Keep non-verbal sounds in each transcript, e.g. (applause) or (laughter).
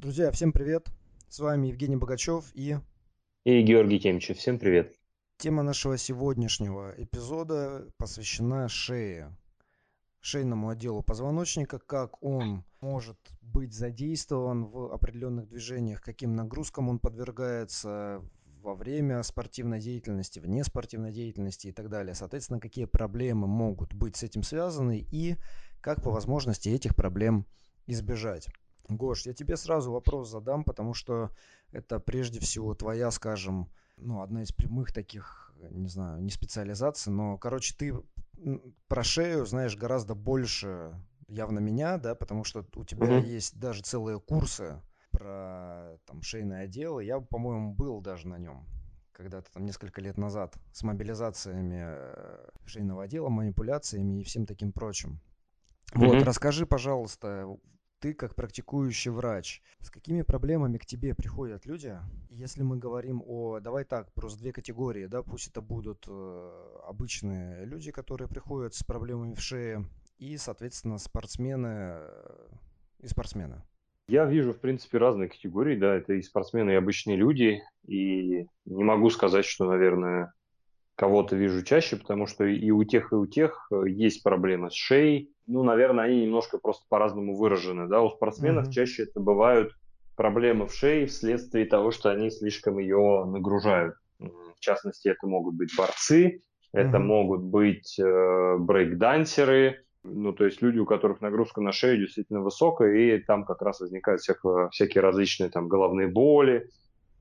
Друзья, всем привет! С вами Евгений Богачев и И Георгий Темичев. Всем привет. тема нашего сегодняшнего эпизода посвящена шее, шейному отделу позвоночника, как он может быть задействован в определенных движениях, каким нагрузкам он подвергается во время спортивной деятельности, вне спортивной деятельности и так далее. Соответственно, какие проблемы могут быть с этим связаны и как по возможности этих проблем избежать. Гош, я тебе сразу вопрос задам, потому что это прежде всего твоя, скажем, ну, одна из прямых таких, не знаю, не специализаций, но, короче, ты про шею знаешь гораздо больше явно меня, да, потому что у тебя Мгм. есть даже целые курсы про там шейное отдел. Я, по-моему, был даже на нем когда-то там несколько лет назад с мобилизациями э, шейного отдела, манипуляциями и всем таким прочим. Вот, Мгм. расскажи, пожалуйста, ты как практикующий врач, с какими проблемами к тебе приходят люди? Если мы говорим о, давай так, просто две категории, да, пусть это будут э, обычные люди, которые приходят с проблемами в шее, и, соответственно, спортсмены э, и спортсмены. Я вижу, в принципе, разные категории, да, это и спортсмены, и обычные люди, и не могу сказать, что, наверное, кого-то вижу чаще, потому что и у тех, и у тех э, есть проблемы с шеей. Ну, наверное, они немножко просто по-разному выражены, да. У спортсменов Мгм. чаще это бывают проблемы в шее вследствие того, что они слишком ее нагружают. В частности, это могут быть борцы, это Мгм. могут быть э, брейкдансеры, ну, то есть люди, у которых нагрузка на шею действительно высокая, и там как раз возникают всякого- всякие различные там головные боли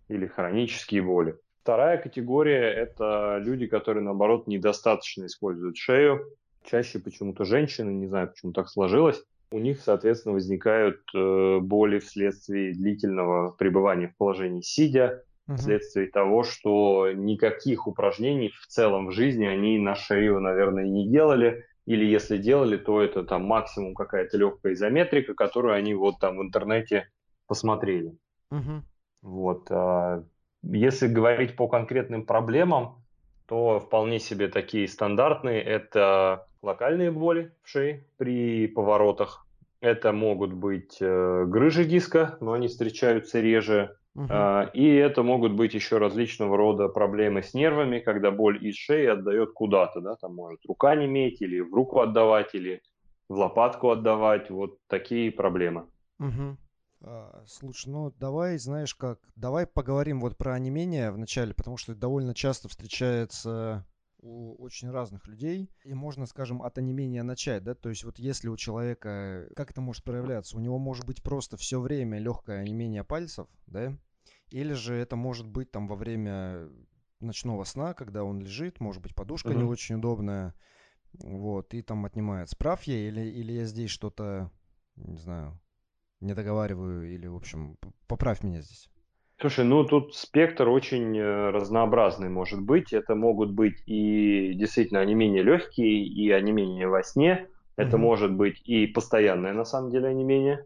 или хронические боли. Вторая категория – это люди, которые, наоборот, недостаточно используют шею. Чаще почему-то женщины, не знаю, почему так сложилось. У них, соответственно, возникают э, боли вследствие длительного пребывания в положении сидя, Мгм. вследствие того, что никаких упражнений в целом в жизни они на шею, наверное, не делали. Или если делали, то это там максимум какая-то легкая изометрика, которую они вот там в интернете посмотрели. Мгм. Вот. а Если говорить по конкретным проблемам, то вполне себе такие стандартные. Это локальные боли в шее при поворотах. Это могут быть э, грыжи диска, но они встречаются реже. Мгм. А, И это могут быть еще различного рода проблемы с нервами, когда боль из шеи отдает куда-то, да, там может рука неметь, или в руку отдавать, или в лопатку отдавать, вот такие проблемы. Мгм. А, Слушай, ну давай, знаешь как, давай поговорим вот про онемение вначале, потому что это довольно часто встречается у очень разных людей, и можно, скажем, от онемения начать, да, то есть вот если у человека, как это может проявляться, у него может быть просто все время легкое онемение пальцев, да, или же это может быть там во время ночного сна, когда он лежит, может быть подушка не Мгм. очень удобная, вот, и там отнимает. Прав я или, или я здесь что-то, не знаю, не договариваю или, в общем, поправь меня здесь. Слушай, ну тут спектр очень э, разнообразный может быть. Это могут быть и действительно онемения легкие, и онемения во сне. Это Мгм. может быть и постоянное, на самом деле, онемение.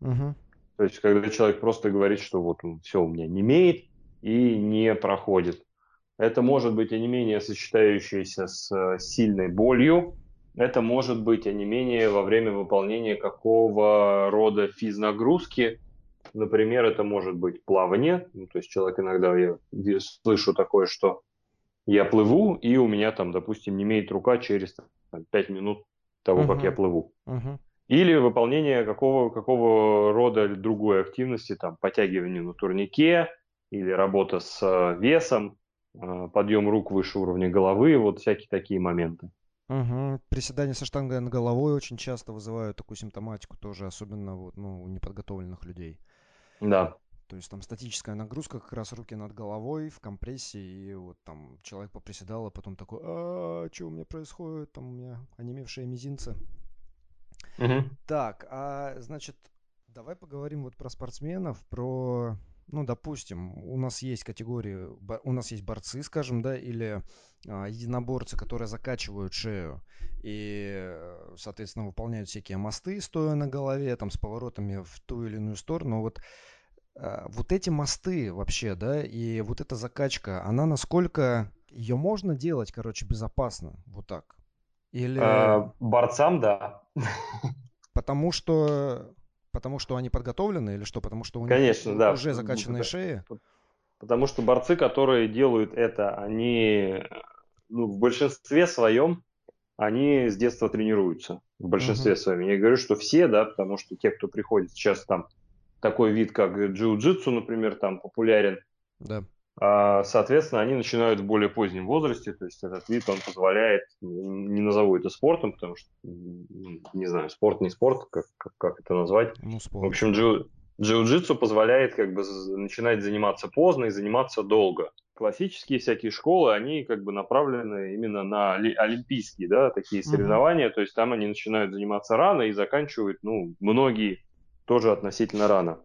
Мгм. То есть, когда человек просто говорит, что вот все у меня немеет и не проходит. Это может быть онемение, сочетающееся с э, сильной болью. Это может быть онемение во время выполнения какого рода физнагрузки. Например, это может быть плавание. Ну, то есть человек иногда, я слышу такое, что я плыву, и у меня там, допустим, не имеет рука через там, 5 минут того, как я плыву. Мгм. Или выполнение какого, какого рода другой активности, там, подтягивание на турнике, или работа с э, весом, э, подъем рук выше уровня головы, вот всякие такие моменты. Мгм. Приседания со штангой над головой очень часто вызывают такую симптоматику тоже, особенно вот, ну, у неподготовленных людей. Да. То есть там статическая нагрузка, как раз руки над головой в компрессии, и вот там человек поприседал, а потом такой, а, что у меня происходит, там у меня онемевшие мизинцы. Мгм. Так, а значит, давай поговорим вот про спортсменов, про, ну, допустим, у нас есть категории, у нас есть борцы, скажем, да, или а, единоборцы, которые закачивают шею и, э, соответственно, выполняют всякие мосты, стоя на голове, там, с поворотами в ту или иную сторону. Вот, а, вот эти мосты вообще, да, и вот эта закачка, она насколько ее можно делать, короче, безопасно, вот так? Или Э, борцам, да. потому что Потому что они подготовлены или что? Потому что у них Конечно, да. уже закачанные шеи? Потому что борцы, которые делают это, они ну, в большинстве своем они с детства тренируются. В большинстве uh-huh. своем. Я не говорю, что все, да, потому что те, кто приходит сейчас там такой вид, как джиу-джитсу, например, там популярен. Да. А, соответственно, они начинают в более позднем возрасте, то есть этот вид, он позволяет, не назову это спортом, потому что, не знаю, спорт не спорт, как, как, как это назвать. Ну, спорт. В общем, джиу, джиу-джитсу позволяет как бы начинать заниматься поздно и заниматься долго. Классические всякие школы, они как бы направлены именно на олимпийские, да, такие соревнования, mm-hmm. то есть там они начинают заниматься рано и заканчивают, ну, многие тоже относительно рано.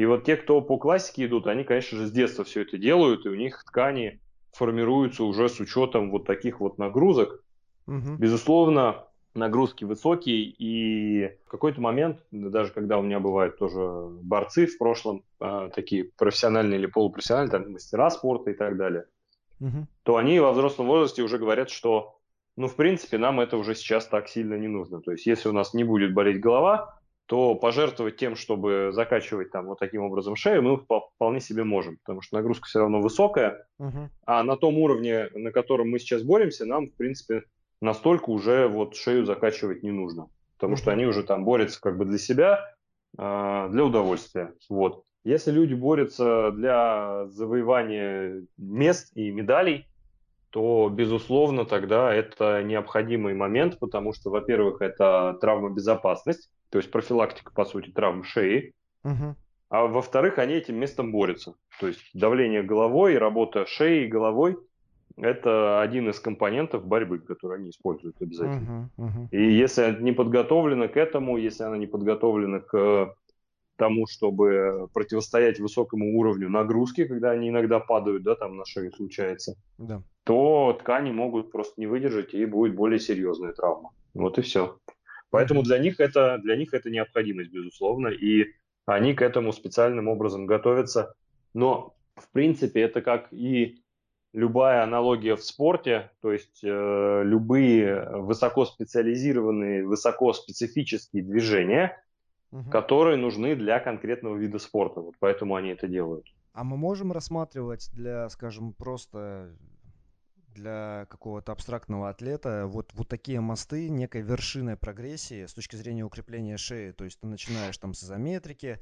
И вот те, кто по классике идут, они, конечно же, с детства все это делают, и у них ткани формируются уже с учетом вот таких вот нагрузок. Угу. Безусловно, нагрузки высокие, и в какой-то момент, даже когда у меня бывают тоже борцы в прошлом, э, такие профессиональные или полупрофессиональные, там, мастера спорта и так далее, угу. то они во взрослом возрасте уже говорят, что, ну, в принципе, нам это уже сейчас так сильно не нужно. То есть, если у нас не будет болеть голова, то пожертвовать тем, чтобы закачивать там вот таким образом шею, мы вполне себе можем, потому что нагрузка все равно высокая, uh-huh. а на том уровне, на котором мы сейчас боремся, нам, в принципе, настолько уже вот шею закачивать не нужно, потому uh-huh. что они уже там борются как бы для себя, а, для удовольствия, вот. Если люди борются для завоевания мест и медалей, то, безусловно, тогда это необходимый момент, потому что, во-первых, это травмобезопасность, то есть профилактика, по сути, травм шеи. Угу. А во-вторых, они этим местом борются. То есть давление головой, работа шеей и головой – это один из компонентов борьбы, который они используют обязательно. Uh-huh, uh-huh. И если она не подготовлена к этому, если она не подготовлена к тому, чтобы противостоять высокому уровню нагрузки, когда они иногда падают, да, там на шею случается, да. то ткани могут просто не выдержать и будет более серьезная травма. Вот и все. Поэтому для них это, для них это необходимость, безусловно, и они к этому специальным образом готовятся. Но, в принципе, это как и любая аналогия в спорте, то есть э, любые высокоспециализированные, высокоспецифические движения, угу. которые нужны для конкретного вида спорта. Вот поэтому они это делают. А мы можем рассматривать для, скажем, просто для какого-то абстрактного атлета вот, вот такие мосты некой вершиной прогрессии с точки зрения укрепления шеи. То есть ты начинаешь там с изометрики,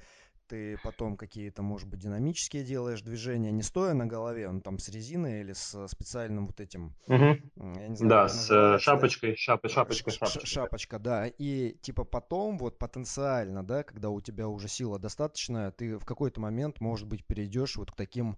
ты потом какие-то, может быть, динамические делаешь движения, не стоя на голове, он там с резиной или с специальным вот этим... Угу. Я не знаю, да, с э, шапочкой, шап, шапочка, шапочка. Шапочка, да. И типа потом вот потенциально, да, когда у тебя уже сила достаточная, ты в какой-то момент, может быть, перейдешь вот к таким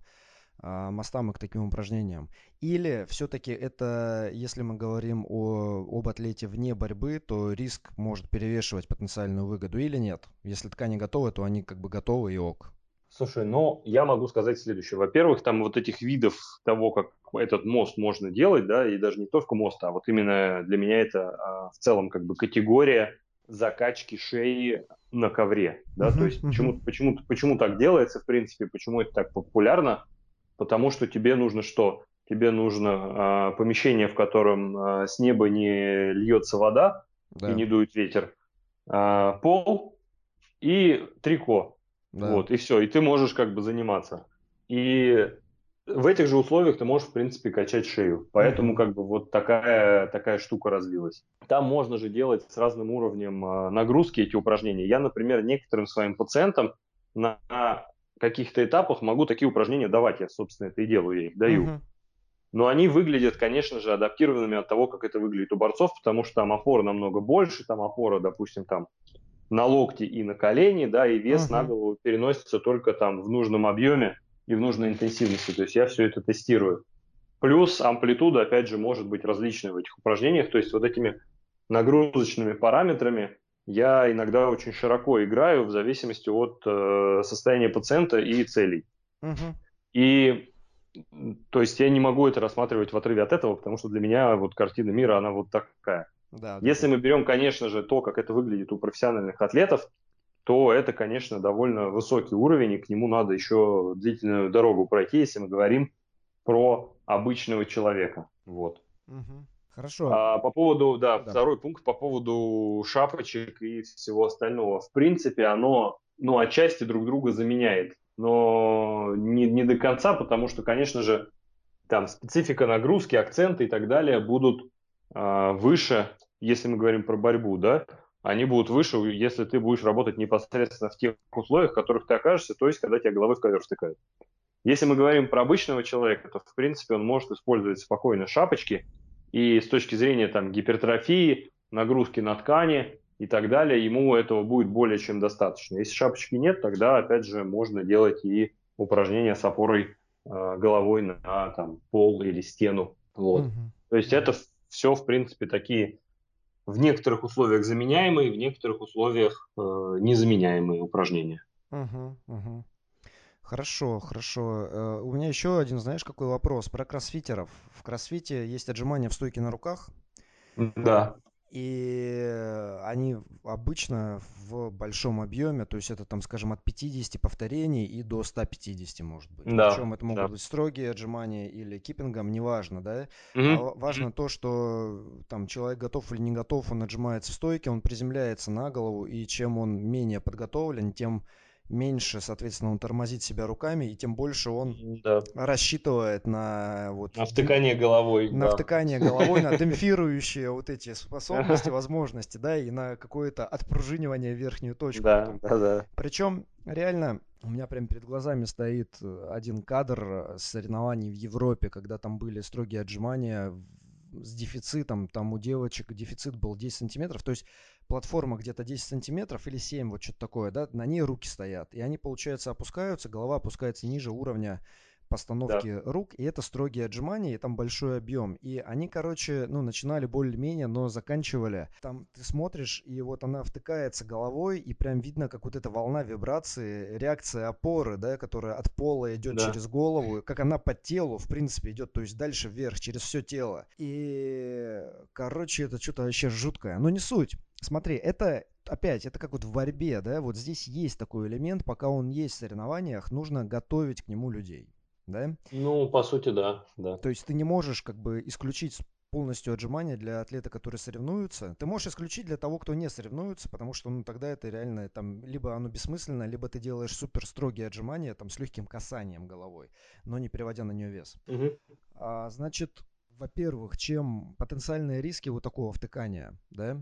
мостам и к таким упражнениям? Или все-таки это, если мы говорим о, об атлете вне борьбы, то риск может перевешивать потенциальную выгоду или нет? Если ткани готовы, то они как бы готовы и ок. Слушай, ну, я могу сказать следующее. Во-первых, там вот этих видов того, как этот мост можно делать, да, и даже не только мост, а вот именно для меня это а, в целом как бы категория закачки шеи на ковре, да, то есть почему, почему, почему так делается, в принципе, почему это так популярно, потому что тебе нужно что? Тебе нужно а, помещение, в котором а, с неба не льется вода да. и не дует ветер, а, пол и трико. Да. Вот, и все, и ты можешь как бы заниматься. И в этих же условиях ты можешь, в принципе, качать шею. Поэтому как бы вот такая, такая штука развилась. Там можно же делать с разным уровнем нагрузки эти упражнения. Я, например, некоторым своим пациентам на каких-то этапах могу такие упражнения давать. Я, собственно, это и делаю, я их даю. Uh-huh. Но они выглядят, конечно же, адаптированными от того, как это выглядит у борцов, потому что там опора намного больше, там опора, допустим, там на локти и на колени, да, и вес uh-huh. на голову переносится только там в нужном объеме и в нужной интенсивности. То есть я все это тестирую. Плюс амплитуда, опять же, может быть различной в этих упражнениях. То есть вот этими нагрузочными параметрами я иногда очень широко играю в зависимости от э, состояния пациента и целей. Угу. И то есть я не могу это рассматривать в отрыве от этого, потому что для меня вот картина мира, она вот такая. Да, Если да. мы берем, конечно же, то, как это выглядит у профессиональных атлетов, то это, конечно, довольно высокий уровень, и к нему надо еще длительную дорогу пройти, если мы говорим про обычного человека. Вот. Угу. Хорошо. А по поводу, да, да, второй пункт по поводу шапочек и всего остального. В принципе, оно, ну, отчасти друг друга заменяет, но не, не до конца, потому что, конечно же, там специфика нагрузки, акценты и так далее будут э, выше, если мы говорим про борьбу, да, они будут выше, если ты будешь работать непосредственно в тех условиях, в которых ты окажешься, то есть когда тебя головой в ковер втыкают. Если мы говорим про обычного человека, то, в принципе, он может использовать спокойно шапочки, и с точки зрения там, гипертрофии, нагрузки на ткани и так далее, ему этого будет более чем достаточно. Если шапочки нет, тогда, опять же, можно делать и упражнения с опорой э, головой на там, пол или стену. Вот. Угу. То есть это все, в принципе, такие в некоторых условиях заменяемые, в некоторых условиях э, незаменяемые упражнения. Угу, угу. Хорошо, хорошо. Э, у меня еще один, знаешь, какой вопрос про кроссфитеров. В кроссфите есть отжимания в стойке на руках. Да. И они обычно в большом объеме, то есть это там, скажем, от 50 повторений и до 150 может быть. Да, Причем это могут да. быть строгие отжимания или киппингом, неважно, да. А важно то, что там человек готов или не готов, он отжимается в стойке, он приземляется на голову, и чем он менее подготовлен, тем меньше, соответственно, он тормозит себя руками, и тем больше он да. рассчитывает на вот... На втыкание головой. На да. втыкание головой, на (laughs) демпфирующие вот эти способности, возможности, да, и на какое-то отпружинивание в верхнюю точку. Да, да, да. Причем, реально, у меня прямо перед глазами стоит один кадр соревнований в Европе, когда там были строгие отжимания с дефицитом, там у девочек дефицит был 10 сантиметров, то есть платформа где-то 10 сантиметров или 7, вот что-то такое, да, на ней руки стоят, и они, получается, опускаются, голова опускается ниже уровня постановки да. рук, и это строгие отжимания, и там большой объем. И они, короче, ну, начинали более-менее, но заканчивали. Там ты смотришь, и вот она втыкается головой, и прям видно, как вот эта волна вибрации, реакция опоры, да, которая от пола идет да. через голову, как она по телу, в принципе, идет, то есть дальше вверх, через все тело. И, короче, это что-то вообще жуткое. Но не суть. Смотри, это опять, это как вот в борьбе, да, вот здесь есть такой элемент, пока он есть в соревнованиях, нужно готовить к нему людей да? Ну, по сути, да, да. То есть ты не можешь как бы исключить полностью отжимания для атлета, который соревнуется. Ты можешь исключить для того, кто не соревнуется, потому что ну, тогда это реально там либо оно бессмысленно, либо ты делаешь супер строгие отжимания там с легким касанием головой, но не переводя на нее вес. Угу. А, значит, во-первых, чем потенциальные риски вот такого втыкания, да?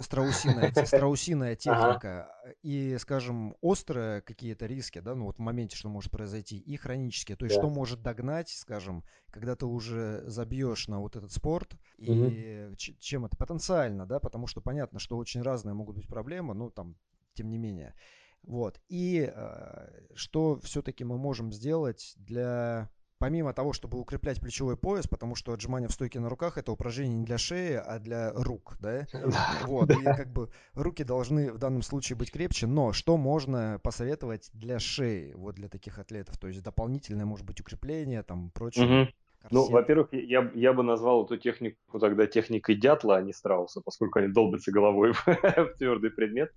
Страусиная, (laughs) страусиная техника ага. и, скажем, острые какие-то риски, да, ну вот в моменте, что может произойти, и хронические. То есть, да. что может догнать, скажем, когда ты уже забьешь на вот этот спорт, угу. и чем это потенциально, да, потому что понятно, что очень разные могут быть проблемы, ну там, тем не менее. Вот. И э, что все-таки мы можем сделать для помимо того, чтобы укреплять плечевой пояс, потому что отжимание в стойке на руках это упражнение не для шеи, а для рук, да? Вот, и как бы руки должны в данном случае быть крепче, но что можно посоветовать для шеи, вот для таких атлетов? То есть дополнительное, может быть, укрепление, там, прочее. Угу. Ну, во-первых, я, я бы назвал эту технику тогда техникой дятла, а не страуса, поскольку они долбятся головой в, (laughs) твердый предмет.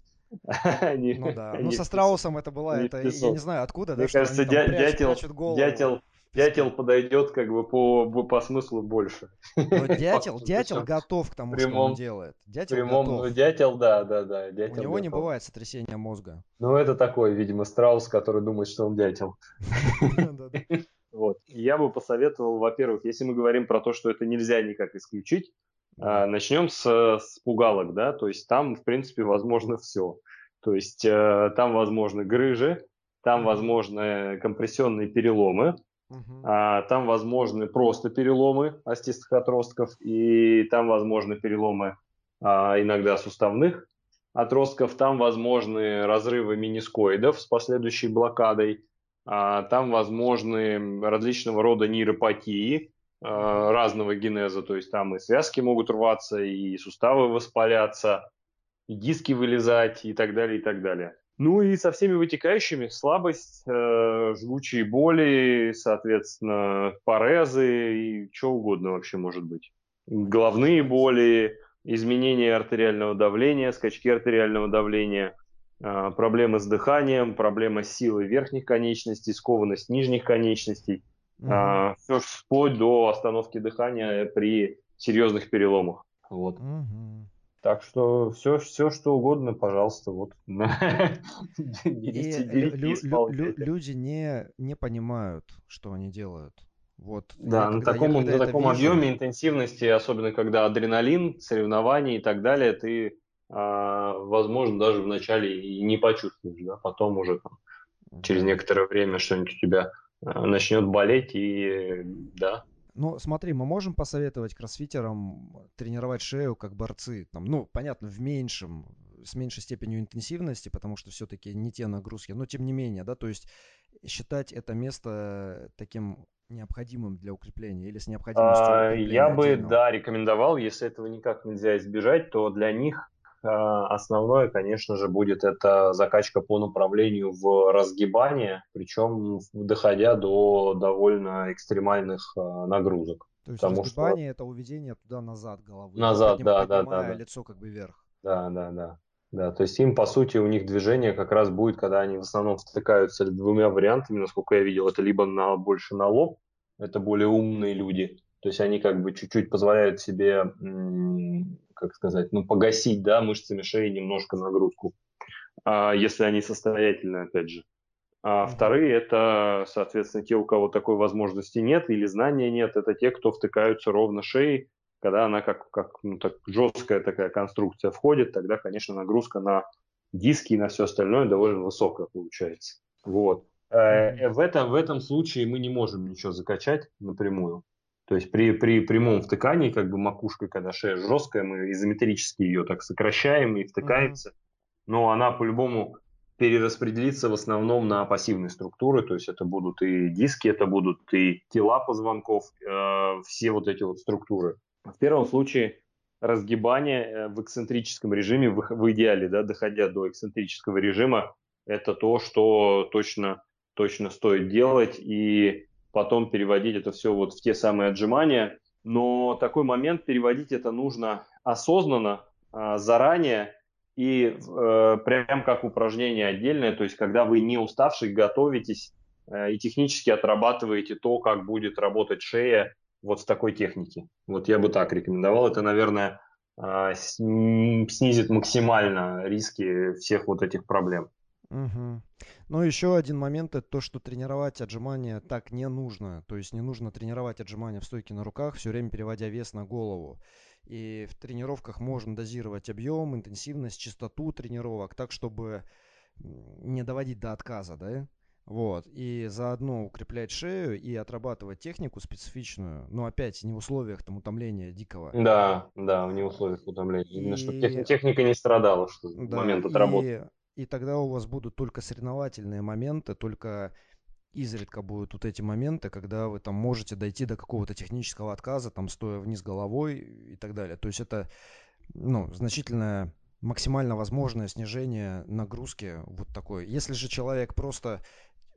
Они, ну да. Они, ну со страусом это была, это я не знаю откуда, Мне да, кажется, дя- дятел, дятел, Дятел подойдет как бы по, по смыслу больше. Но (laughs) дятел, дятел готов к тому, прямом, что он делает. Дятел прямом, готов. Ну, дятел, да, да, да. Дятел У него готов. не бывает сотрясения мозга. Ну, это такой, видимо, страус, который думает, что он дятел. (laughs) Вот. Я бы посоветовал, во-первых, если мы говорим про то, что это нельзя никак исключить, а, начнем с, с пугалок, да, то есть там, в принципе, возможно все. То есть э, там возможны грыжи, там возможны компрессионные переломы, А, там возможны просто переломы остистых отростков, и там возможны переломы а, иногда суставных отростков, там возможны разрывы менискоидов с последующей блокадой, а, там возможны различного рода нейропатии а, разного генеза, то есть там и связки могут рваться, и суставы воспаляться, и диски вылезать, и так далее, и так далее. Ну и со всеми вытекающими слабость, э, жгучие боли, соответственно, парезы и что угодно вообще может быть. Головные боли, изменение артериального давления, скачки артериального давления, э, проблемы с дыханием, проблема с силой верхних конечностей, скованность нижних конечностей. Угу. Э, все вплоть до остановки дыхания при серьезных переломах. Вот. Мгм. Так что все, все что угодно, пожалуйста, вот. (laughs) Люди не, не понимают, что они делают. Вот я Да, на я таком, на таком вижу, объеме интенсивности, особенно когда адреналин, соревнования и так далее, ты, а, возможно, даже вначале и не почувствуешь, да, потом уже там, через некоторое время что-нибудь у тебя а, начнет болеть, и да, Ну, смотри, мы можем посоветовать кроссфитерам тренировать шею как борцы. Там, ну, понятно, в меньшем, с меньшей степенью интенсивности, потому что все-таки не те нагрузки. Но тем не менее, да, то есть считать это место таким необходимым для укрепления или с необходимостью А, Я бы, отдельного. да, рекомендовал, если этого никак нельзя избежать, то для них основное, конечно же, будет это закачка по направлению в разгибание, причем доходя до довольно экстремальных а, нагрузок. То есть Потому что разгибание это уведение туда-назад головы, назад, да, да, да, да, лицо как бы вверх. да, да, да. Да, то есть им, по сути, у них движение как раз будет, когда они в основном втыкаются двумя вариантами, насколько я видел, это либо на, больше на лоб, это более умные люди, то есть они как бы чуть-чуть позволяют себе, как сказать, ну, погасить, да, мышцами шеи немножко нагрузку, а, если они состоятельны, опять же. А вторые это, соответственно, те, у кого такой возможности нет или знания нет, это те, кто втыкаются ровно шеей, когда она как, как ну, так, жесткая такая конструкция входит, тогда, конечно, нагрузка на диски и на все остальное довольно высокая получается. Вот. Э, В этом, в этом случае мы не можем ничего закачать напрямую. То есть при, при прямом втыкании, как бы макушкой, когда шея жесткая, мы изометрически ее так сокращаем и Мгм. втыкается. Но она по-любому перераспределится в основном на пассивные структуры, то есть это будут и диски, это будут и тела позвонков, э, все вот эти вот структуры. В первом случае разгибание э, в эксцентрическом режиме, в, в идеале, да, доходя до эксцентрического режима, это то, что точно, точно стоит делать, и потом переводить это все вот в те самые отжимания. Но такой момент переводить это нужно осознанно, а, заранее, и э, прям как упражнение отдельное, то есть когда вы не уставший готовитесь э, и технически отрабатываете то, как будет работать шея вот в такой технике. Вот я бы так рекомендовал. Это, наверное, э, снизит максимально риски всех вот этих проблем. Мгм. Ну, еще один момент это то, что тренировать отжимания так не нужно. То есть не нужно тренировать отжимания в стойке на руках, все время переводя вес на голову. И в тренировках можно дозировать объем, интенсивность, частоту тренировок так, чтобы м, не доводить до отказа, да? Вот. И заодно укреплять шею и отрабатывать технику специфичную, но опять не в условиях там утомления дикого. Да, да, в неусловиях утомления. Именно тех- И техника не страдала что в да, момент отработки. и, и тогда у вас будут только соревновательные моменты, только изредка будут вот эти моменты, когда вы там можете дойти до какого-то технического отказа, там стоя вниз головой и так далее. То есть это, ну, значительное, максимально возможное снижение нагрузки вот такой. Если же человек просто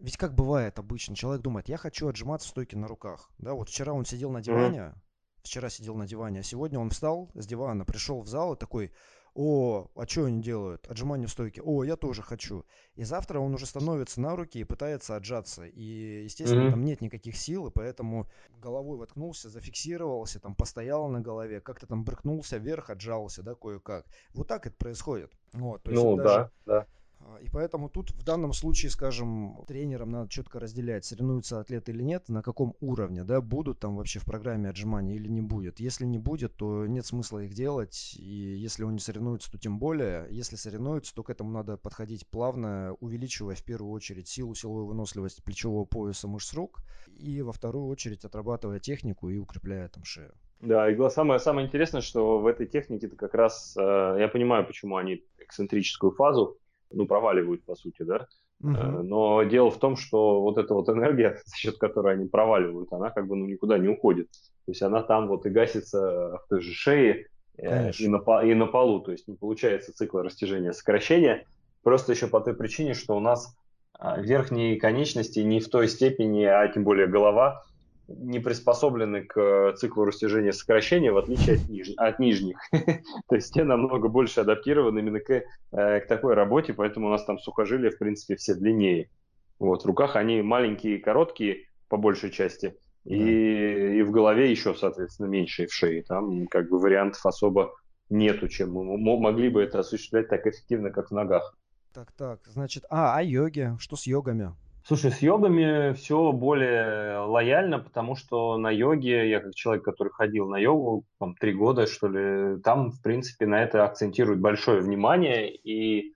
ведь как бывает обычно, человек думает, я хочу отжиматься в стойке на руках. Да, вот вчера он сидел на диване, вчера сидел на диване, а сегодня он встал с дивана, пришел в зал и такой, о, а что они делают? Отжимания в стойке. О, я тоже хочу. И завтра он уже становится на руки и пытается отжаться. И, естественно, Мгм. там нет никаких сил, и поэтому головой воткнулся, зафиксировался, там постоял на голове, как-то там брыкнулся вверх, отжался, да, кое-как. Вот так это происходит. Вот, то есть Ну даже да, да. А, И поэтому тут в данном случае, скажем, тренерам надо четко разделять, соревнуются атлеты или нет, на каком уровне, да, будут там вообще в программе отжимания или не будет. Если не будет, то нет смысла их делать, и если он не соревнуется, то тем более. Если соревнуются, то к этому надо подходить плавно, увеличивая в первую очередь силу, силовую выносливость плечевого пояса мышц рук, и во вторую очередь отрабатывая технику и укрепляя там шею. Да, и самое, самое интересное, что в этой технике-то как раз, э, я понимаю, почему они эксцентрическую фазу, ну, проваливают, по сути, да, Э, Мгм. но дело в том, что вот эта вот энергия, (laughs) за счет которой они проваливают, она как бы ну, никуда не уходит. То есть она там вот и гасится в той же шее э, и на, и на полу. То есть не получается цикла растяжения сокращения. Просто еще по той причине, что у нас а, верхние конечности не в той степени, а тем более голова, не приспособлены к э, циклу растяжения сокращения, в отличие от, ниж- от нижних. (laughs) То есть те намного больше адаптированы именно к, э, к такой работе, поэтому у нас там сухожилия, в принципе, все длиннее. Вот, в руках они маленькие, короткие, по большей части, И, и в голове еще, соответственно, меньше и в шее. Там как бы вариантов особо нету, чем мы могли бы это осуществлять так эффективно, как в ногах. Так, так, значит, а, а йоги? Что с йогами? Слушай, с йогами все более лояльно, потому что на йоге, я как человек, который ходил на йогу там, три года, что ли, там, в принципе, на это акцентируют большое внимание. И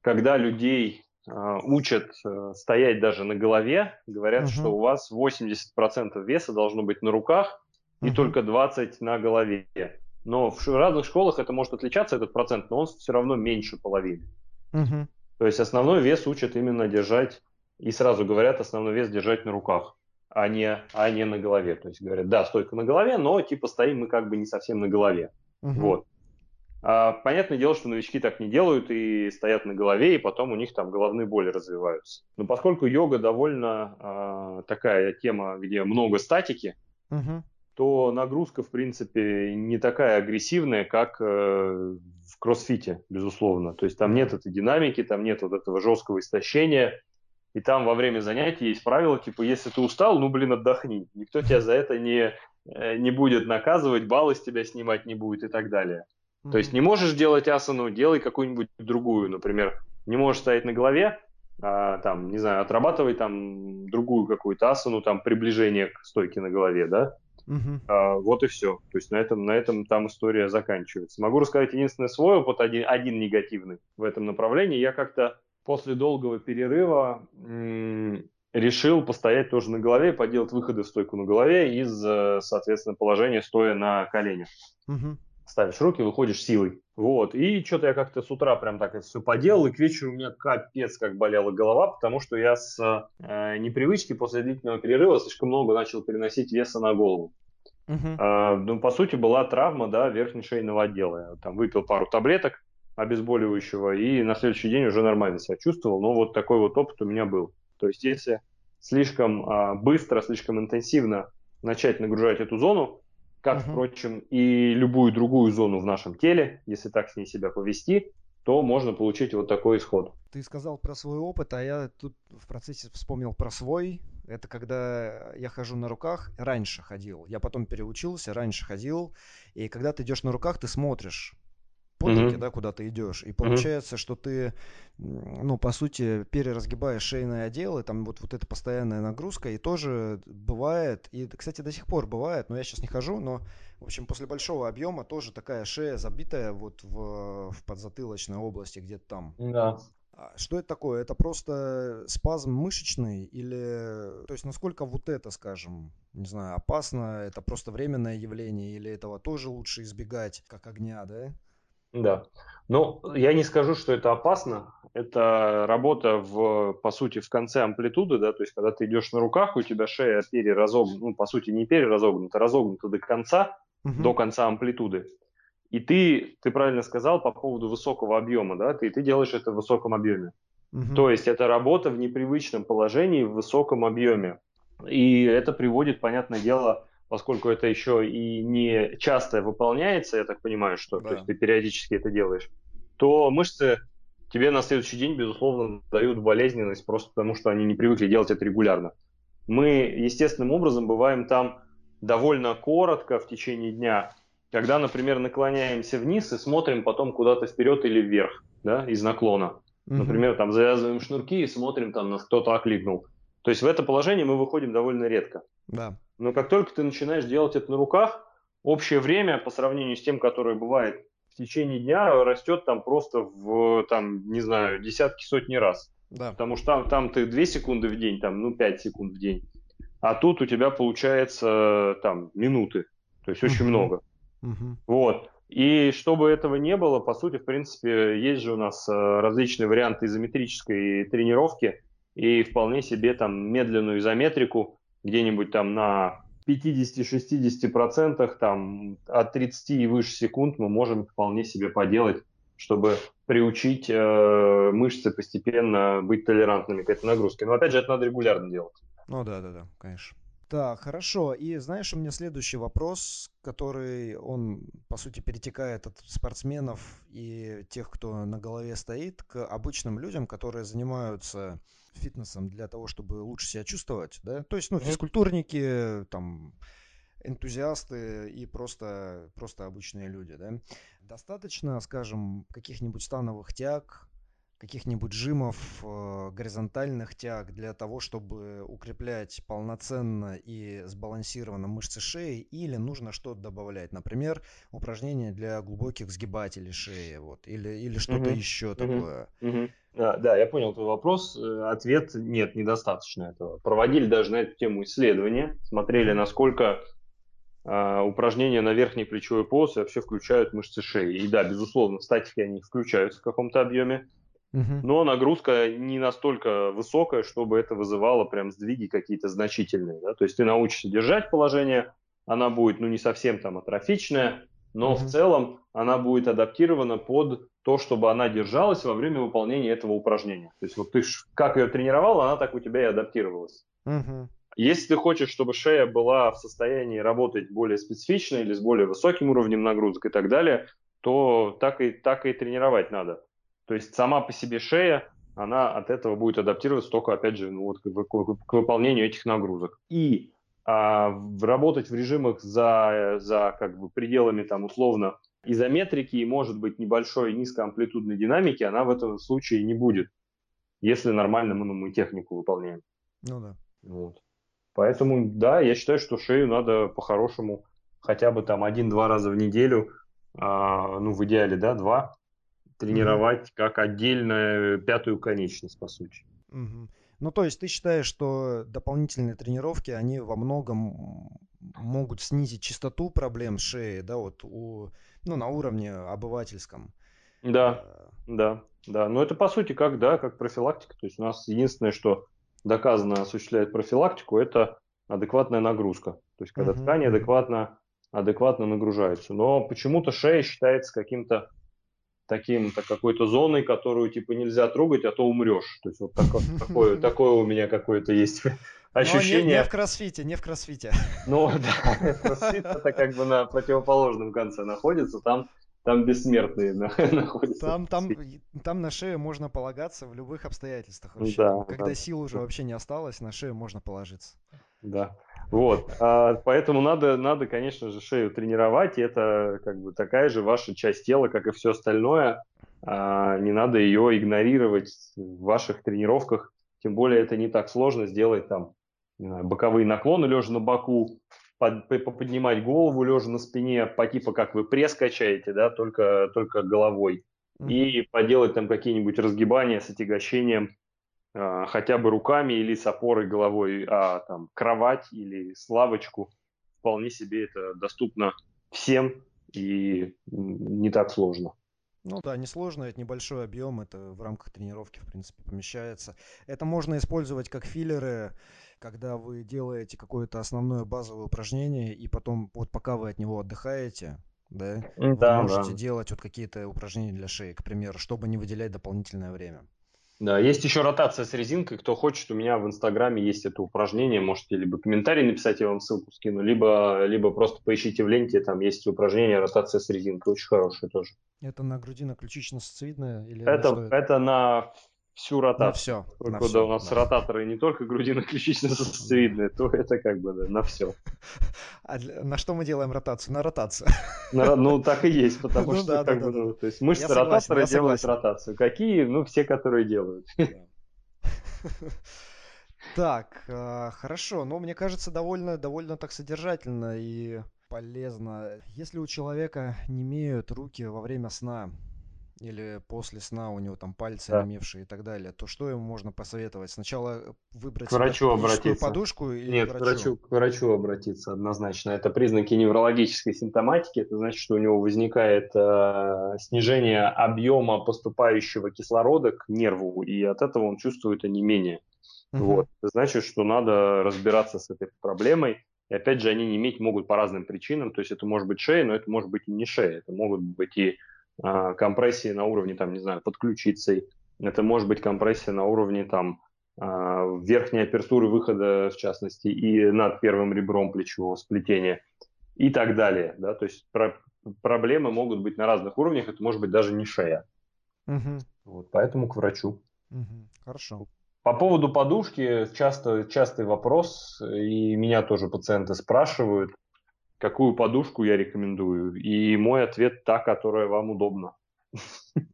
когда людей э, учат э, стоять даже на голове, говорят, uh-huh. что у вас 80% веса должно быть на руках и uh-huh. только 20% на голове. Но в разных школах это может отличаться, этот процент, но он все равно меньше половины. Uh-huh. То есть основной вес учат именно держать и сразу говорят основной вес держать на руках, а не, а не на голове. То есть говорят, да, стойка на голове, но типа стоим мы как бы не совсем на голове. Угу. Вот. А, понятное дело, что новички так не делают и стоят на голове, и потом у них там головные боли развиваются. Но поскольку йога довольно а, такая тема, где много статики, угу. то нагрузка, в принципе, не такая агрессивная, как э, в кроссфите, безусловно. То есть там нет этой динамики, там нет вот этого жесткого истощения, и там во время занятий есть правило, типа, если ты устал, ну, блин, отдохни. Никто тебя за это не, э, не будет наказывать, баллы с тебя снимать не будет и так далее. Mm-hmm. То есть не можешь делать асану, делай какую-нибудь другую. Например, не можешь стоять на голове, а, там, не знаю, отрабатывай там другую какую-то асану, там, приближение к стойке на голове, да? Uh-huh. А, вот и все. То есть на этом, на этом там история заканчивается. Могу рассказать единственный свой опыт, один, один негативный в этом направлении. Я как-то после долгого перерыва решил постоять тоже на голове, поделать выходы в стойку на голове из, э, соответственно, положения стоя на коленях. Угу. Ставишь руки, выходишь силой. Вот. И что-то я как-то с утра прям так это все поделал, и к вечеру у меня капец как болела голова, потому что я с э, непривычки после длительного перерыва слишком много начал переносить веса на голову. Uh-huh. Э, ну, по сути, была травма, да, верхней шейного отдела. Я там выпил пару таблеток, обезболивающего, и на следующий день уже нормально себя чувствовал. Но вот такой вот опыт у меня был. То есть если слишком а, быстро, слишком интенсивно начать нагружать эту зону, как, uh-huh. впрочем, и любую другую зону в нашем теле, если так с ней себя повести, то можно получить вот такой исход. Ты сказал про свой опыт, а я тут в процессе вспомнил про свой. Это когда я хожу на руках, раньше ходил. Я потом переучился, раньше ходил. И когда ты идешь на руках, ты смотришь руки, mm-hmm. да, куда ты идешь. И получается, mm-hmm. что ты, ну, по сути, переразгибаешь шейное отдел, и там вот, вот эта постоянная нагрузка, и тоже бывает, и, кстати, до сих пор бывает, но я сейчас не хожу, но, в общем, после большого объема тоже такая шея забитая вот в, в подзатылочной области, где-то там. Да. А что это такое? Это просто спазм мышечный или, то есть насколько вот это, скажем, не знаю, опасно, это просто временное явление или этого тоже лучше избегать, как огня, да? Да. Ну, я не скажу, что это опасно. Это работа, в, по сути, в конце амплитуды, да, то есть когда ты идешь на руках, у тебя шея переразогнута, ну, по сути, не переразогнута, а разогнута до конца, угу. до конца амплитуды. И ты, ты правильно сказал по поводу высокого объема, да, ты, ты делаешь это в высоком объеме. Угу. То есть это работа в непривычном положении в высоком объеме. И это приводит, понятное дело, поскольку это еще и не часто выполняется, я так понимаю, что да. то есть ты периодически это делаешь, то мышцы тебе на следующий день, безусловно, дают болезненность просто потому, что они не привыкли делать это регулярно. Мы естественным образом бываем там довольно коротко в течение дня, когда, например, наклоняемся вниз и смотрим потом куда-то вперед или вверх, да, из наклона. Угу. Например, там завязываем шнурки и смотрим, там нас кто-то окликнул. То есть в это положение мы выходим довольно редко. Да. Но как только ты начинаешь делать это на руках, общее время по сравнению с тем, которое бывает в течение дня, растет там просто в, там, не знаю, десятки, сотни раз. Да. Потому что там, там ты 2 секунды в день, там, ну, 5 секунд в день. А тут у тебя получается там минуты. То есть очень uh-huh. много. Uh-huh. Вот. И чтобы этого не было, по сути, в принципе, есть же у нас э, различные варианты изометрической тренировки и вполне себе там медленную изометрику где-нибудь там на 50-60% там от 30 и выше секунд мы можем вполне себе поделать, чтобы приучить э, мышцы постепенно быть толерантными к этой нагрузке. Но опять же, это надо регулярно делать. Ну да, да, да, конечно. Так, хорошо. И знаешь, у меня следующий вопрос, который, он, по сути, перетекает от спортсменов и тех, кто на голове стоит, к обычным людям, которые занимаются фитнесом для того, чтобы лучше себя чувствовать, да? То есть, ну, физкультурники, там, энтузиасты и просто, просто обычные люди, да? Достаточно, скажем, каких-нибудь становых тяг, каких-нибудь жимов, э, горизонтальных тяг для того, чтобы укреплять полноценно и сбалансированно мышцы шеи, или нужно что-то добавлять, например, упражнения для глубоких сгибателей шеи, вот, или, или что-то угу, еще угу, такое. Угу. А, да, я понял твой вопрос. Э, ответ нет, недостаточно этого. Проводили даже на эту тему исследования, смотрели, насколько Uh, упражнения на верхней плечевой пояс вообще включают мышцы шеи. И да, безусловно, в статике они включаются в каком-то объеме, но нагрузка не настолько высокая, чтобы это вызывало прям сдвиги какие-то значительные. Да? То есть ты научишься держать положение, она будет, ну, не совсем там атрофичная, но угу. в целом она будет адаптирована под то, чтобы она держалась во время выполнения этого упражнения. То есть вот ты как ее тренировал, она так у тебя и адаптировалась. Угу. Если ты хочешь, чтобы шея была в состоянии работать более специфично или с более высоким уровнем нагрузок и так далее, то так и, так и тренировать надо. То есть сама по себе шея, она от этого будет адаптироваться только, опять же, ну, вот, к, к, к выполнению этих нагрузок. И а, работать в режимах за, за как бы пределами там условно изометрики и, может быть, небольшой низкоамплитудной динамики, она в этом случае не будет, если нормально мы, ну, мы технику выполняем. Ну да. Вот. Поэтому, да, я считаю, что шею надо по-хорошему хотя бы там один-два раза в неделю, а, ну, в идеале, да, два, тренировать как отдельную пятую конечность, по сути. Mm-hmm. Ну, то есть ты считаешь, что дополнительные тренировки, они во многом могут снизить частоту проблем шеи, да, вот у, ну, на уровне обывательском? Да, а... да, да. Но это по сути как, да, как профилактика. То есть у нас единственное, что доказано осуществляет профилактику, это адекватная нагрузка. То есть когда uh-huh. ткани адекватно, адекватно нагружаются. Но почему-то шея считается каким-то таким так, какой-то зоной, которую типа нельзя трогать, а то умрешь. То есть вот такое, (laughs) такое, такое у меня какое-то есть ощущение. Но не, (laughs) не в кроссфите, не в кроссфите. (laughs) Ну да, кроссфит это как бы на противоположном конце находится, там там бессмертные находятся. Там, там, там на шею можно полагаться в любых обстоятельствах. Вообще. Да, Когда да. сил уже вообще не осталось, на шею можно положиться. Да. Вот, а, поэтому надо, надо, конечно же, шею тренировать, и это как бы такая же ваша часть тела, как и все остальное. А, не надо ее игнорировать в ваших тренировках, тем более это не так сложно сделать там знаю, боковые наклоны лежа на боку, под, поднимать голову лежа на спине, по типу как вы пресс качаете, да, только, только головой, mm-hmm. и поделать там какие-нибудь разгибания с отягощением хотя бы руками или с опорой головой, а там кровать или славочку, вполне себе это доступно всем и не так сложно. Ну да, несложно, это небольшой объем, это в рамках тренировки, в принципе, помещается. Это можно использовать как филлеры, когда вы делаете какое-то основное базовое упражнение, и потом, вот пока вы от него отдыхаете, да, да вы можете да. делать вот какие-то упражнения для шеи, к примеру, чтобы не выделять дополнительное время. Да, есть еще ротация с резинкой. Кто хочет, у меня в Инстаграме есть это упражнение. Можете либо комментарий написать, я вам ссылку скину, либо, либо просто поищите в ленте, там есть упражнение ротация с резинкой. Очень хорошее тоже. Это на груди, на ключично-сосцевидное? Или это, на это? это на всю ротацию. На все. Только на все, у нас да. ротаторы не только грудино-ключично-сосцевидные, то это как бы да, на все. (laughs) А для, на что мы делаем ротацию? На ротацию. На, ну, так и есть, потому (laughs) ну, что да, как да, бы, да. Ну, то есть мышцы ротаторы делают ротацию. Какие? Ну, все, которые делают. (laughs) Так, э, хорошо, но мне кажется, довольно, довольно так содержательно и полезно. Если у человека не имеют руки во время сна, или после сна у него там пальцы да. онемевшие и так далее, то что ему можно посоветовать? Сначала выбрать к врачу обратиться. подушку или Нет, к врачу? врачу? К врачу обратиться однозначно. Это признаки неврологической симптоматики. Это значит, что у него возникает э, снижение объема поступающего кислорода к нерву, и от этого он чувствует онемение. Угу. Вот. Это значит, что надо разбираться с этой проблемой. И опять же, они не иметь могут по разным причинам. То есть это может быть шея, но это может быть и не шея. Это могут быть и компрессии на уровне, там, не знаю, под ключицей, это может быть компрессия на уровне там верхней апертуры выхода, в частности, и над первым ребром плечевого сплетения и так далее. Да? То есть про проблемы могут быть на разных уровнях, это может быть даже не шея. Угу. Вот, поэтому к врачу. Угу. Хорошо. По поводу подушки часто, частый вопрос, и меня тоже пациенты спрашивают, какую подушку я рекомендую. И мой ответ та, которая вам удобна.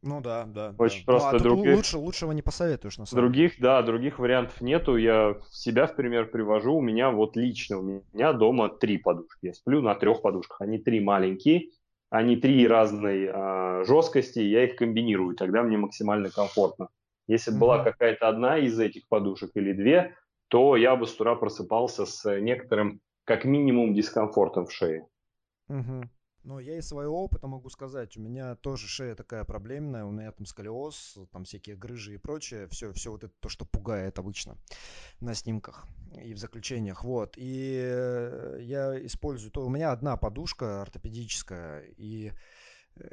Ну да, да. Очень да. просто. Ну, а других... лучше, лучшего не посоветуешь, на самом Других, да, других вариантов нету. Я себя в пример привожу. У меня вот лично, у меня дома три подушки. Я сплю на трех подушках. Они три маленькие, они три разной а, жесткости, я их комбинирую, тогда мне максимально комфортно. Если бы была какая-то одна из этих подушек или две, то я бы с утра просыпался с некоторым, как минимум, дискомфортом в шее. Угу. Ну, я из своего опыта могу сказать, у меня тоже шея такая проблемная, у меня там сколиоз, там всякие грыжи и прочее, все, все вот это то, что пугает обычно на снимках и в заключениях, вот. И э, я использую, то у меня одна подушка ортопедическая, и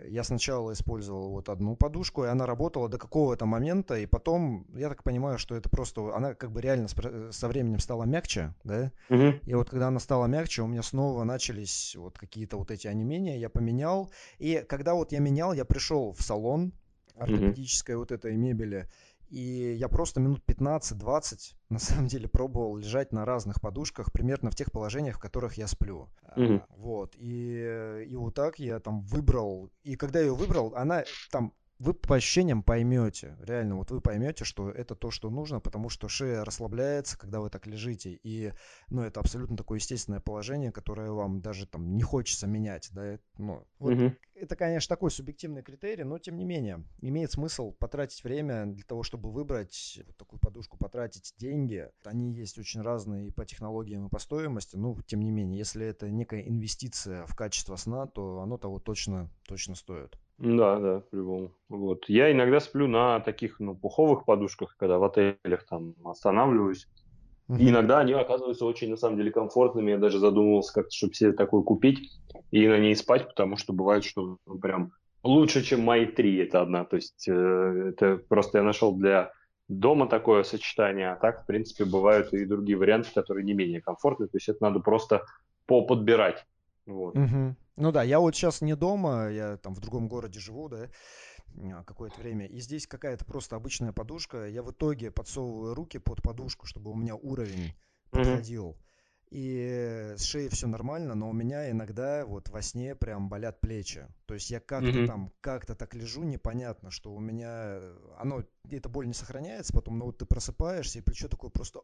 я сначала использовал вот одну подушку, и она работала до какого-то момента, и потом, я так понимаю, что это просто, она как бы реально э, со временем стала мягче, да, угу. и вот когда она стала мягче, у меня снова начались вот какие-то вот эти онемения, я поменял, и когда вот я менял, я пришел в салон ортопедической угу. вот этой мебели, и я просто минут 15-20 на самом деле пробовал лежать на разных подушках, примерно в тех положениях, в которых я сплю. Mm-hmm. Вот. И, и вот так я там выбрал. И когда я ее выбрал, она там вы по ощущениям поймете, реально, вот вы поймете, что это то, что нужно, потому что шея расслабляется, когда вы так лежите, и, ну, это абсолютно такое естественное положение, которое вам даже там не хочется менять, да, ну, вот, угу. это, конечно, такой субъективный критерий, но, тем не менее, имеет смысл потратить время для того, чтобы выбрать вот такую подушку, потратить деньги, они есть очень разные и по технологиям, и по стоимости, ну, тем не менее, если это некая инвестиция в качество сна, то оно того точно, точно стоит. Да, да, по-любому. Вот. Я иногда сплю на таких, ну, пуховых подушках, когда в отелях там останавливаюсь. И иногда они оказываются очень, на самом деле, комфортными. Я даже задумывался как-то, чтобы себе такую купить и на ней спать, потому что бывает, что ну, прям лучше, чем мои три, это одна. То есть э, это просто я нашел для дома такое сочетание, а так, в принципе, бывают и другие варианты, которые не менее комфортные. То есть это надо просто поподбирать. Вот. Угу. Ну да, я вот сейчас не дома, я там в другом городе живу, да, а, какое-то время. И здесь какая-то просто обычная подушка. Я в итоге подсовываю руки под подушку, чтобы у меня уровень подходил. Mm-hmm. И с шеей все нормально, но у меня иногда вот во сне прям болят плечи. То есть я как-то mm-hmm. там, как-то так лежу, непонятно, что у меня, оно, эта боль не сохраняется, потом, ну вот ты просыпаешься, и плечо такое просто,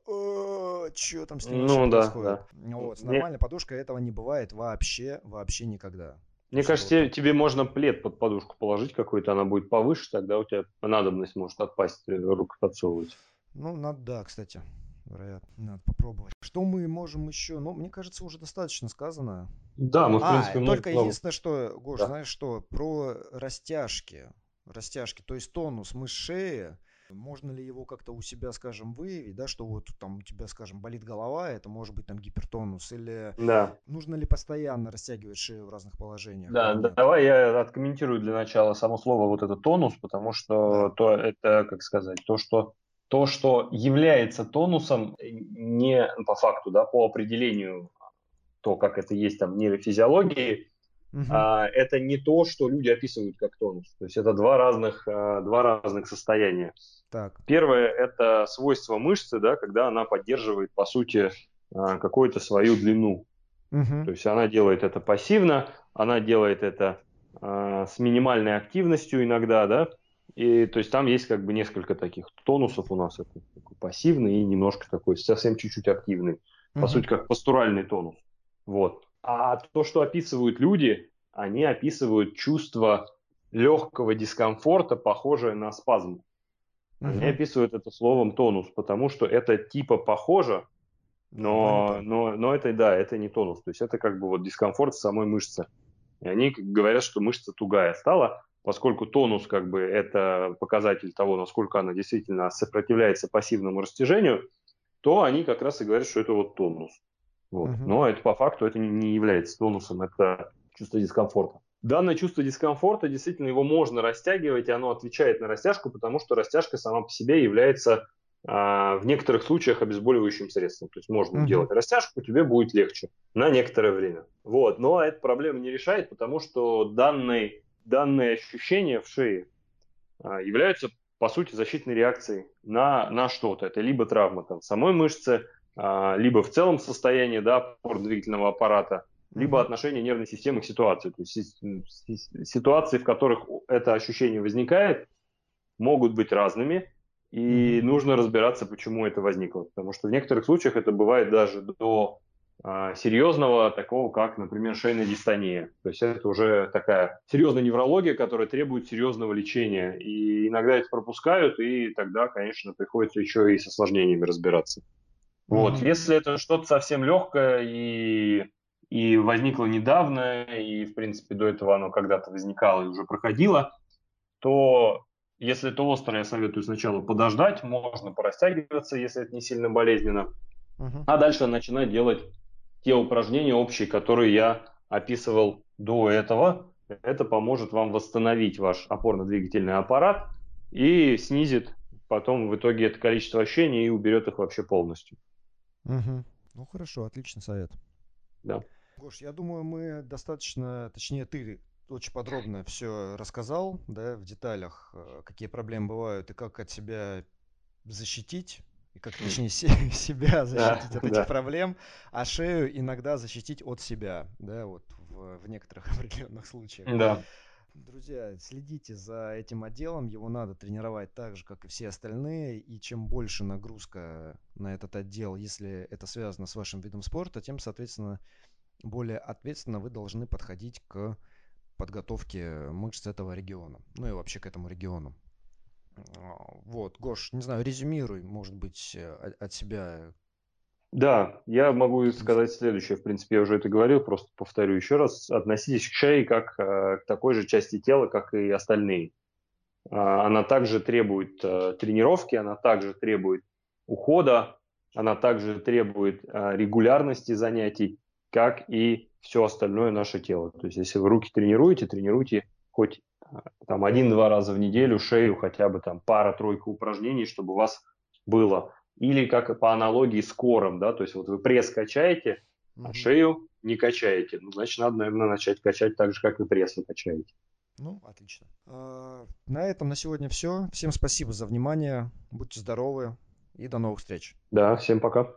что там с ним ну, да, происходит? Да. Вот, с нормальной подушкой этого не бывает вообще, вообще никогда. Мне что кажется, вот... тебе можно плед под подушку положить какой-то, она будет повыше, тогда у тебя надобность может отпасть, э, руку подсовывать. Ну, надо, да, кстати вероятно. Надо попробовать. Что мы можем еще? Ну, мне кажется, уже достаточно сказано. Да, мы, в а, принципе, только много... единственное, что, Гош, да. знаешь что, про растяжки. Растяжки, то есть тонус мышц шеи, можно ли его как-то у себя, скажем, выявить, да, что вот там у тебя, скажем, болит голова, это может быть там гипертонус, или да. нужно ли постоянно растягивать шею в разных положениях? Да, да давай я откомментирую для начала само слово вот это тонус, потому что да. то это, как сказать, то, что то, что является тонусом не по факту, да, по определению, то, как это есть там в нейрофизиологии, угу. а, это не то, что люди описывают как тонус. То есть это два разных, а, два разных состояния. Так. Первое – это свойство мышцы, да, когда она поддерживает, по сути, а, какую-то свою длину. Угу. То есть она делает это пассивно, она делает это а, с минимальной активностью иногда, да, и то есть там есть как бы несколько таких тонусов у нас. Это такой пассивный и немножко такой совсем чуть-чуть активный. По uh-huh. сути, как пастуральный тонус. Вот. А то, что описывают люди, они описывают чувство легкого дискомфорта, похожее на спазм. Uh-huh. Они описывают это словом тонус, потому что это типа похоже, но, но, но это, да, это не тонус. То есть это как бы вот дискомфорт самой мышцы. И они говорят, что мышца тугая стала, поскольку тонус как бы это показатель того, насколько она действительно сопротивляется пассивному растяжению, то они как раз и говорят, что это вот тонус. Вот. Uh-huh. Но это по факту это не является тонусом, это чувство дискомфорта. Данное чувство дискомфорта, действительно, его можно растягивать, и оно отвечает на растяжку, потому что растяжка сама по себе является а, в некоторых случаях обезболивающим средством. То есть можно Мгм. делать растяжку, тебе будет легче на некоторое время. Вот. Но эта проблема не решает, потому что данные, данные ощущения в шее а, являются, по сути, защитной реакцией на, на что-то. Это либо травма там, самой мышцы, а, либо в целом состояние да, опорно-двигательного аппарата, либо отношение нервной системы к ситуации. То есть си- си- ситуации, в которых это ощущение возникает, могут быть разными, и нужно разбираться, почему это возникло. Потому что в некоторых случаях это бывает даже до серьезного, такого как, например, шейная дистония. То есть это уже такая серьезная неврология, которая требует серьезного лечения. И иногда это пропускают, и тогда, конечно, приходится еще и с осложнениями разбираться. Вот. Мгм. Если это что-то совсем легкое и, и возникло недавно, и, в принципе, до этого оно когда-то возникало и уже проходило, то если это острое, я советую сначала подождать, можно порастягиваться, если это не сильно болезненно, Мгм. а дальше начинать делать те упражнения общие, которые я описывал до этого. Это поможет вам восстановить ваш опорно-двигательный аппарат и снизит потом в итоге это количество ощущений и уберет их вообще полностью. Мгм. Ну хорошо, отличный совет. Да. Гош, я думаю, мы достаточно, точнее, ты очень подробно все рассказал, да, в деталях, э, какие проблемы бывают и как от себя защитить, и как, точнее, се- (laughs) себя защитить от этих да. проблем, а шею иногда защитить от себя, да, вот в, в некоторых (laughs) определенных случаях. Да. Друзья, следите за этим отделом, его надо тренировать так же, как и все остальные, и чем больше нагрузка на этот отдел, если это связано с вашим видом спорта, тем, соответственно, более ответственно вы должны подходить к подготовке мышц этого региона, ну и вообще к этому региону. А, Вот, Гош, не знаю, резюмируй, может быть, э, от от себя. Да, я могу сказать следующее. В принципе, я уже это говорил, просто повторю еще раз. Относитесь к шее как э, к такой же части тела, как и остальные. А, Она также требует э, тренировки, она также требует ухода, она также требует регулярности занятий, как и все остальное наше тело. То есть, если вы руки тренируете, тренируйте хоть там один-два раза в неделю шею, хотя бы там пара-тройка упражнений, чтобы у вас было. Или как по аналогии с кором, да, то есть вот вы пресс качаете, а Мгм. шею не качаете. Ну, значит, надо, наверное, начать качать так же, как и пресс вы качаете. Ну, отлично. А, На этом на сегодня все. Всем спасибо за внимание. Будьте здоровы и до новых встреч. Да, всем пока.